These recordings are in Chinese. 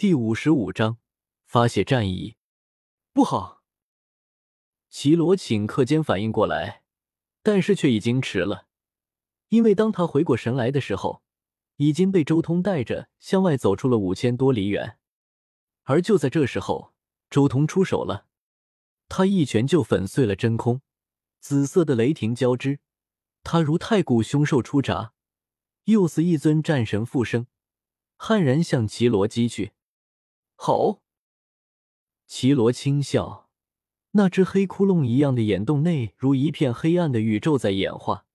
第五十五章发泄战意。不好！绮罗顷刻间反应过来，但是却已经迟了，因为当他回过神来的时候，已经被周通带着向外走出了五千多里远。而就在这时候，周通出手了，他一拳就粉碎了真空，紫色的雷霆交织，他如太古凶兽出闸，又似一尊战神复生，悍然向绮罗击去。吼！齐罗轻笑，那只黑窟窿一样的眼洞内如一片黑暗的宇宙在演化。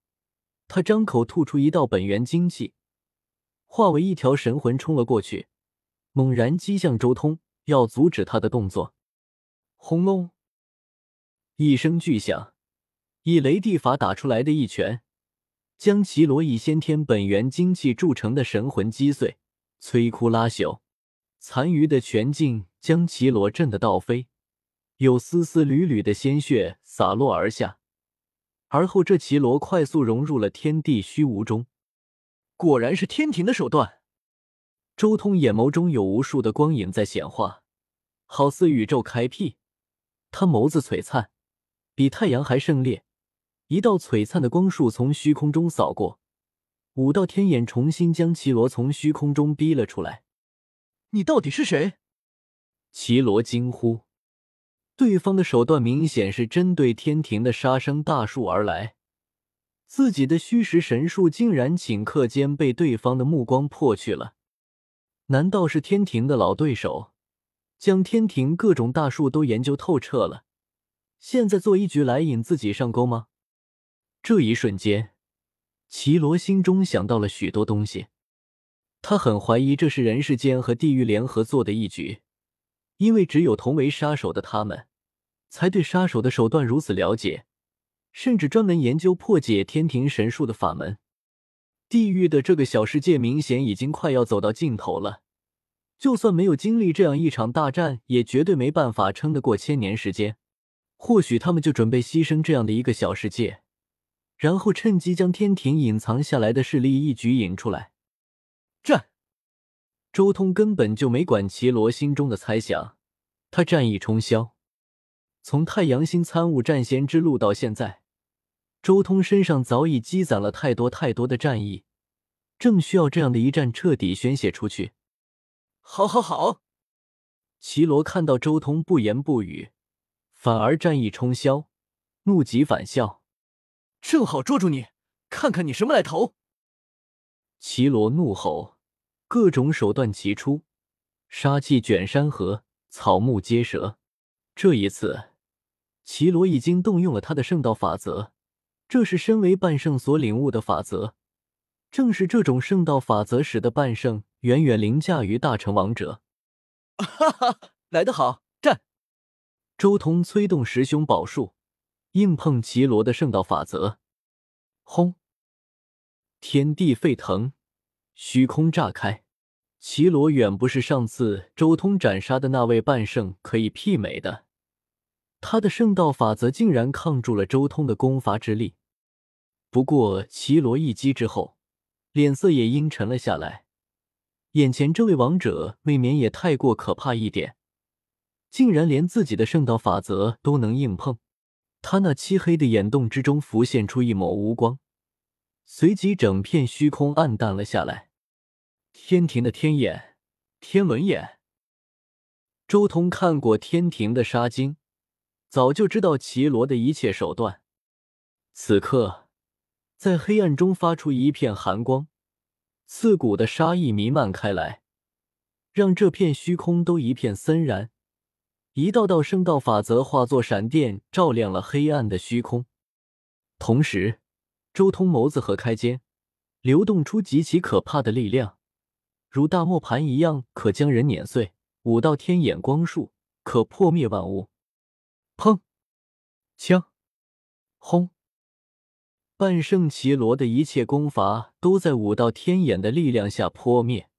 他张口吐出一道本源精气，化为一条神魂冲了过去，猛然击向周通，要阻止他的动作。轰隆！一声巨响，以雷地法打出来的一拳，将齐罗以先天本源精气铸成的神魂击碎，摧枯拉朽。残余的拳劲将绮罗震得倒飞，有丝丝缕缕的鲜血洒落而下。而后，这绮罗快速融入了天地虚无中。果然是天庭的手段。周通眼眸中有无数的光影在显化，好似宇宙开辟。他眸子璀璨，比太阳还胜烈。一道璀璨的光束从虚空中扫过，五道天眼重新将绮罗从虚空中逼了出来。你到底是谁？齐罗惊呼。对方的手段明显是针对天庭的杀生大术而来，自己的虚实神术竟然顷刻间被对方的目光破去了。难道是天庭的老对手，将天庭各种大术都研究透彻了？现在做一局来引自己上钩吗？这一瞬间，齐罗心中想到了许多东西。他很怀疑这是人世间和地狱联合做的一局，因为只有同为杀手的他们，才对杀手的手段如此了解，甚至专门研究破解天庭神术的法门。地狱的这个小世界明显已经快要走到尽头了，就算没有经历这样一场大战，也绝对没办法撑得过千年时间。或许他们就准备牺牲这样的一个小世界，然后趁机将天庭隐藏下来的势力一举引出来。战，周通根本就没管齐罗心中的猜想，他战意冲霄。从太阳星参悟战仙之路到现在，周通身上早已积攒了太多太多的战意，正需要这样的一战彻底宣泄出去。好，好，好！齐罗看到周通不言不语，反而战意冲霄，怒极反笑，正好捉住你，看看你什么来头！齐罗怒吼。各种手段齐出，杀气卷山河，草木皆蛇。这一次，绮罗已经动用了他的圣道法则，这是身为半圣所领悟的法则。正是这种圣道法则，使得半圣远远凌驾于大成王者。哈哈，来得好！战！周通催动十凶宝术，硬碰绮罗的圣道法则。轰！天地沸腾。虚空炸开，齐罗远不是上次周通斩杀的那位半圣可以媲美的。他的圣道法则竟然抗住了周通的攻伐之力。不过，齐罗一击之后，脸色也阴沉了下来。眼前这位王者未免也太过可怕一点，竟然连自己的圣道法则都能硬碰。他那漆黑的眼洞之中浮现出一抹乌光。随即，整片虚空暗淡了下来。天庭的天眼、天轮眼。周通看过天庭的杀经，早就知道齐罗的一切手段。此刻，在黑暗中发出一片寒光，刺骨的杀意弥漫开来，让这片虚空都一片森然。一道道圣道法则化作闪电，照亮了黑暗的虚空，同时。周通眸子合开间，流动出极其可怕的力量，如大磨盘一样，可将人碾碎；五道天眼光束，可破灭万物。砰！枪！轰！半圣齐罗的一切功法都在五道天眼的力量下破灭。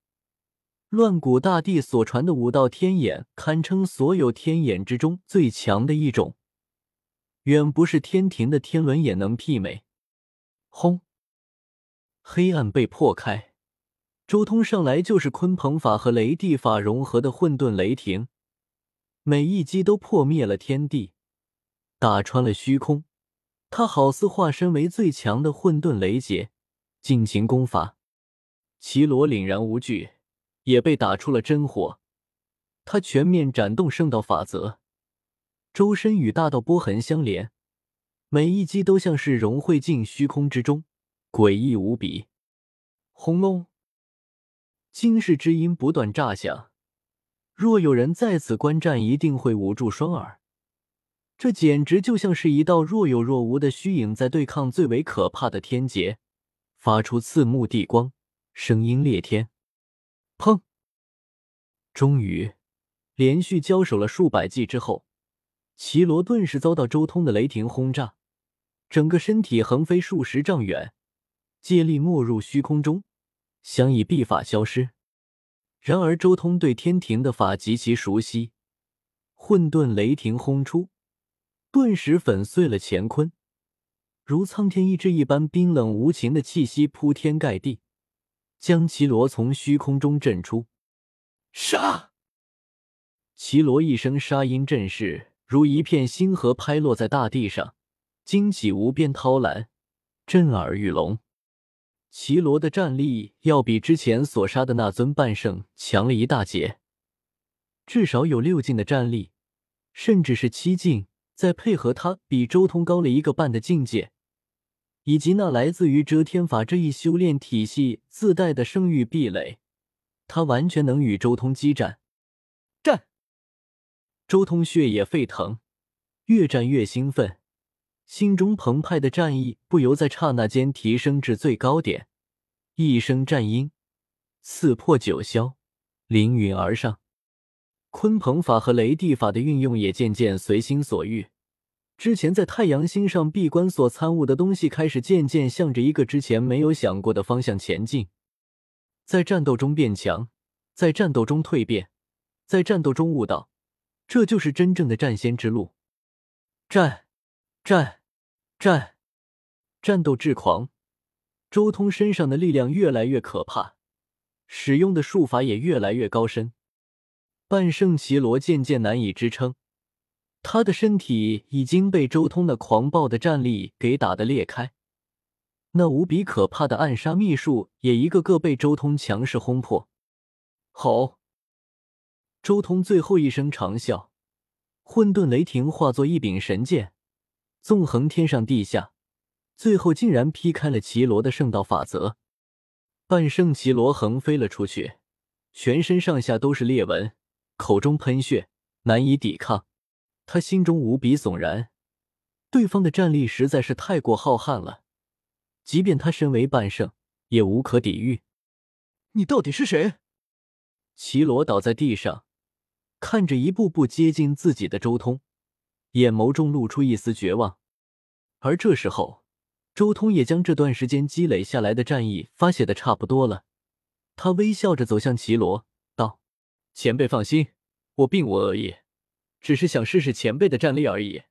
乱古大帝所传的五道天眼，堪称所有天眼之中最强的一种，远不是天庭的天轮眼能媲美。轰！黑暗被破开，周通上来就是鲲鹏法和雷地法融合的混沌雷霆，每一击都破灭了天地，打穿了虚空。他好似化身为最强的混沌雷劫，尽情攻伐。绮罗凛然无惧，也被打出了真火。他全面斩动圣道法则，周身与大道波痕相连，每一击都像是融汇进虚空之中，诡异无比。轰隆！惊世之音不断炸响，若有人在此观战，一定会捂住双耳。这简直就像是一道若有若无的虚影，在对抗最为可怕的天劫，发出刺目地光，声音裂天。砰！终于，连续交手了数百记之后，绮罗顿时遭到周通的雷霆轰炸，整个身体横飞数十丈远，借力没入虚空中。想以秘法消失，然而周通对天庭的法极其熟悉，混沌雷霆轰出，顿时粉碎了乾坤，如苍天意志一般冰冷无情的气息铺天盖地，将齐罗从虚空中震出。杀！齐罗一声杀音震世，如一片星河拍落在大地上，惊起无边涛澜，震耳欲聋。齐罗的战力要比之前所杀的那尊半圣强了一大截，至少有六境的战力，甚至是七境。再配合他比周通高了一个半的境界，以及那来自于遮天法这一修炼体系自带的圣域壁垒，他完全能与周通激战。战！周通血液沸腾，越战越兴奋。心中澎湃的战意不由在刹那间提升至最高点，一声战音刺破九霄，凌云而上。鲲鹏法和雷地法的运用也渐渐随心所欲。之前在太阳星上闭关所参悟的东西，开始渐渐向着一个之前没有想过的方向前进。在战斗中变强，在战斗中蜕变，在战斗中悟道，这就是真正的战仙之路。战。战，战，战斗至狂！周通身上的力量越来越可怕，使用的术法也越来越高深。半圣奇罗渐渐难以支撑，他的身体已经被周通那狂暴的战力给打得裂开。那无比可怕的暗杀秘术也一个个被周通强势轰破。吼！周通最后一声长啸，混沌雷霆化作一柄神剑。纵横天上地下，最后竟然劈开了绮罗的圣道法则。半圣绮罗横飞了出去，全身上下都是裂纹，口中喷血，难以抵抗。他心中无比悚然，对方的战力实在是太过浩瀚了，即便他身为半圣，也无可抵御。你到底是谁？绮罗倒在地上，看着一步步接近自己的周通。眼眸中露出一丝绝望，而这时候，周通也将这段时间积累下来的战意发泄的差不多了。他微笑着走向绮罗，道：“前辈放心，我并无恶意，只是想试试前辈的战力而已。”